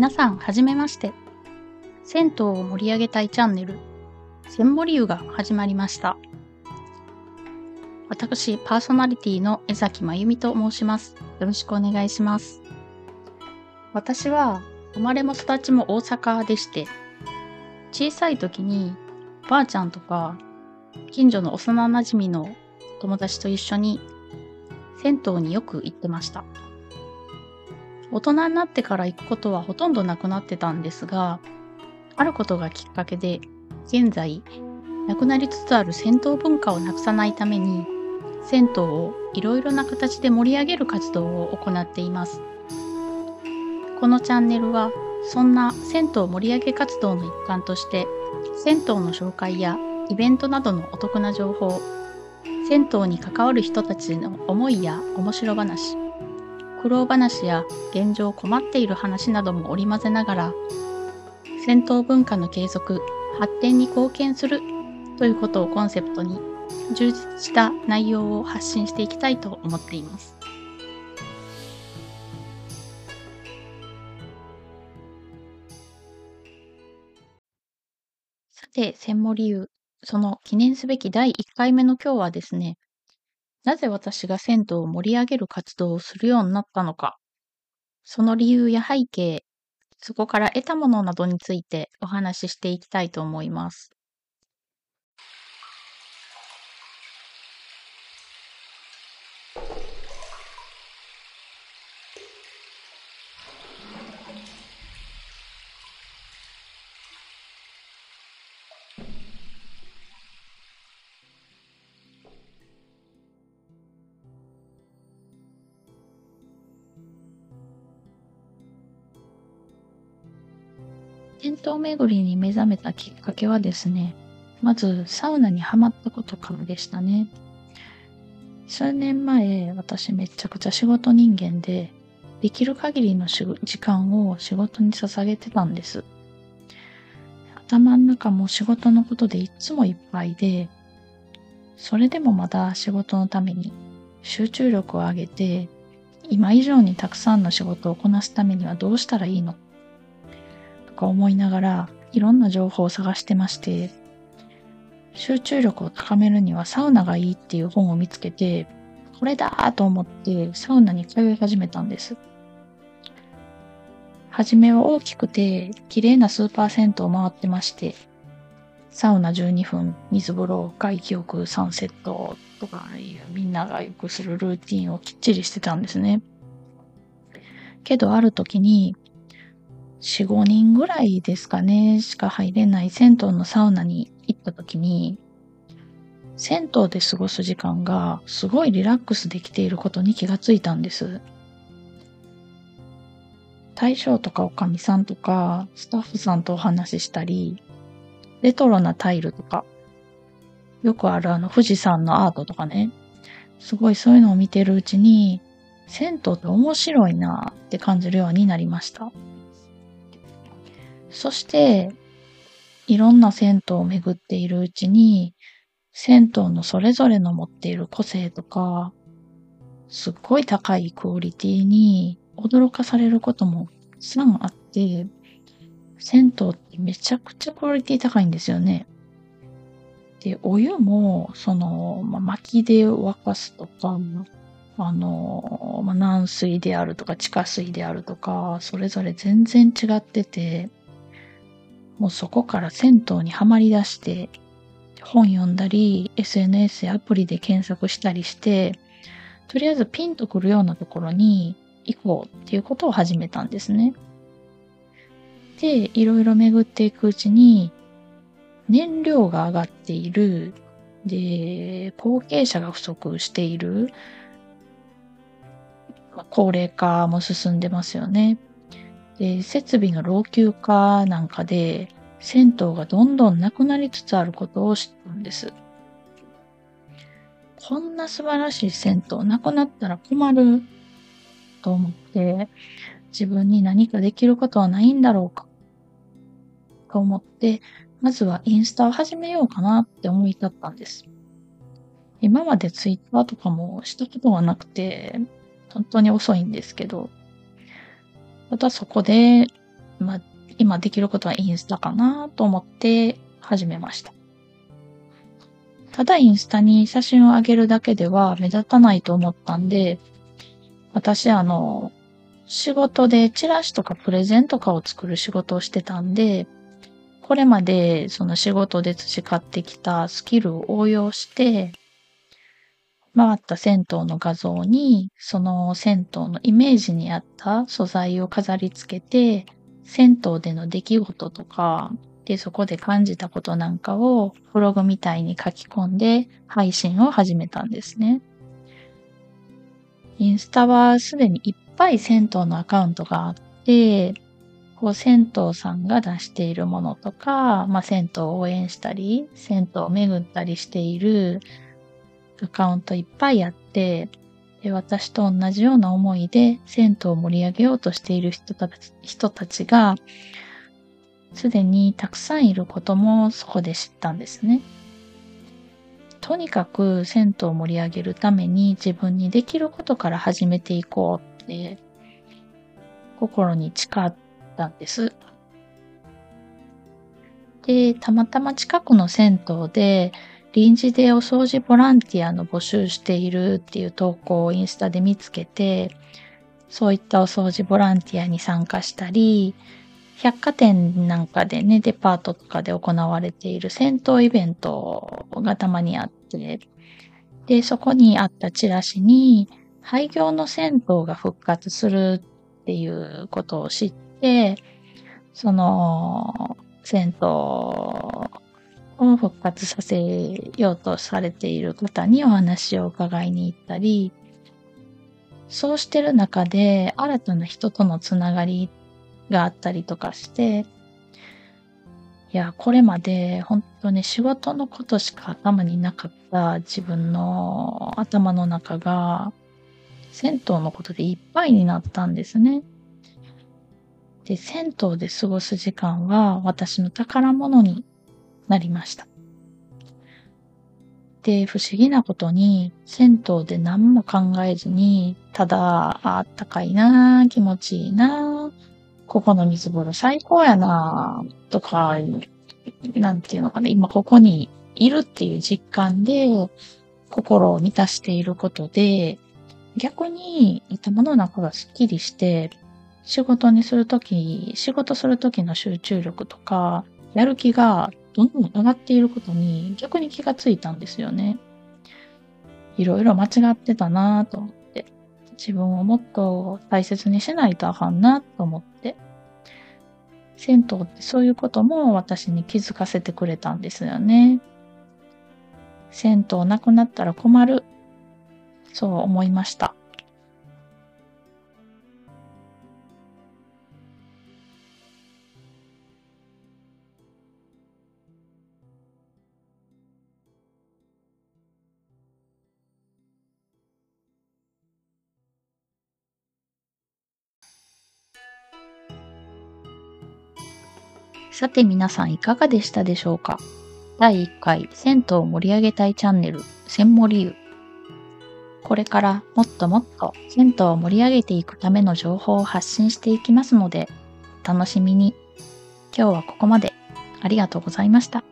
皆さん、はじめまして。銭湯を盛り上げたいチャンネル、千森湯が始まりました。私、パーソナリティの江崎真由美と申します。よろしくお願いします。私は、生まれも育ちも大阪でして、小さい時に、おばあちゃんとか、近所の幼馴染の友達と一緒に、銭湯によく行ってました。大人になってから行くことはほとんどなくなってたんですが、あることがきっかけで、現在、なくなりつつある銭湯文化をなくさないために、銭湯をいろいろな形で盛り上げる活動を行っています。このチャンネルは、そんな銭湯盛り上げ活動の一環として、銭湯の紹介やイベントなどのお得な情報、銭湯に関わる人たちの思いや面白話、苦労話や現状困っている話なども織り交ぜながら、銭湯文化の継続、発展に貢献するということをコンセプトに、充実した内容を発信していきたいと思っています。さて、千森湯、その記念すべき第1回目の今日はですね、なぜ私が銭湯を盛り上げる活動をするようになったのか、その理由や背景、そこから得たものなどについてお話ししていきたいと思います。銭湯巡りに目覚めたきっかけはですね、まずサウナにはまったことからでしたね。数年前、私めちゃくちゃ仕事人間で、できる限りの時間を仕事に捧げてたんです。頭の中も仕事のことでいつもいっぱいで、それでもまだ仕事のために集中力を上げて、今以上にたくさんの仕事をこなすためにはどうしたらいいのとか思いながらいろんな情報を探してまして、集中力を高めるにはサウナがいいっていう本を見つけて、これだと思ってサウナに通い始めたんです。はじめは大きくて綺麗なスーパー銭湯を回ってまして、サウナ12分、水風呂、外気浴3セットとかみんながよくするルーティンをきっちりしてたんですね。けどある時に4、5人ぐらいですかね、しか入れない銭湯のサウナに行った時に、銭湯で過ごす時間がすごいリラックスできていることに気がついたんです。大将とかおかみさんとかスタッフさんとお話ししたり、レトロなタイルとか、よくあるあの富士山のアートとかね、すごいそういうのを見てるうちに、銭湯って面白いなって感じるようになりました。そして、いろんな銭湯を巡っているうちに、銭湯のそれぞれの持っている個性とか、すっごい高いクオリティに驚かされることもたくさんあって、銭湯ってめちゃくちゃクオリティ高いんですよね。で、お湯も、その、まあ、薪で沸かすとか、あの、まあ、軟水であるとか地下水であるとか、それぞれ全然違ってて、もうそこから銭湯にはまり出して、本読んだり、SNS やアプリで検索したりして、とりあえずピンとくるようなところに行こうっていうことを始めたんですね。で、いろいろ巡っていくうちに、燃料が上がっている、で、後継者が不足している、高齢化も進んでますよね。で、設備の老朽化なんかで、銭湯がどんどんなくなりつつあることを知ったんです。こんな素晴らしい銭湯なくなったら困ると思って、自分に何かできることはないんだろうかと思って、まずはインスタを始めようかなって思い立ったんです。今までツイッターとかもしたことがなくて、本当に遅いんですけど、またそこでまあ、今できることはインスタかなと思って始めました。ただインスタに写真を上げるだけでは目立たないと思ったんで、私あの、仕事でチラシとかプレゼントとかを作る仕事をしてたんで、これまでその仕事で培ってきたスキルを応用して、回った銭湯の画像に、その銭湯のイメージに合った素材を飾り付けて、銭湯での出来事とか、で、そこで感じたことなんかをブログみたいに書き込んで配信を始めたんですね。インスタはすでにいっぱい銭湯のアカウントがあって、こう、銭湯さんが出しているものとか、まあ、銭湯を応援したり、銭湯を巡ったりしているアカウントいっぱいあって、で私と同じような思いで銭湯を盛り上げようとしている人たち人たちが、すでにたくさんいることもそこで知ったんですね。とにかく銭湯を盛り上げるために自分にできることから始めていこうって心に誓ったんです。で、たまたま近くの銭湯で臨時でお掃除ボランティアの募集しているっていう投稿をインスタで見つけて、そういったお掃除ボランティアに参加したり、百貨店なんかでね、デパートとかで行われている銭湯イベントがたまにあって、で、そこにあったチラシに、廃業の銭湯が復活するっていうことを知って、その、銭湯を復活させようとされている方にお話を伺いに行ったり、そうしてる中で新たな人とのつながりがあったりとかして、いや、これまで本当に仕事のことしか頭になかった自分の頭の中が、銭湯のことでいっぱいになったんですね。で、銭湯で過ごす時間は私の宝物になりました。で、不思議なことに、銭湯で何も考えずに、ただ、あったかいな気持ちいいなここの水風呂最高やなとか、なんていうのかな、今ここにいるっていう実感で、心を満たしていることで、逆に頭の中がスッキリして、仕事にするとき、仕事するときの集中力とか、やる気がどんどん上がっていることに逆に気がついたんですよね。いろいろ間違ってたなぁと思って。自分をもっと大切にしないとあかんなと思って。銭湯ってそういうことも私に気づかせてくれたんですよね。銭湯なくなったら困る。そう思いました。さて皆さんいかがでしたでしょうか？第1回銭湯を盛り上げたいチャンネル、千森湯。これからもっともっと銭湯を盛り上げていくための情報を発信していきますので、お楽しみに。今日はここまで。ありがとうございました。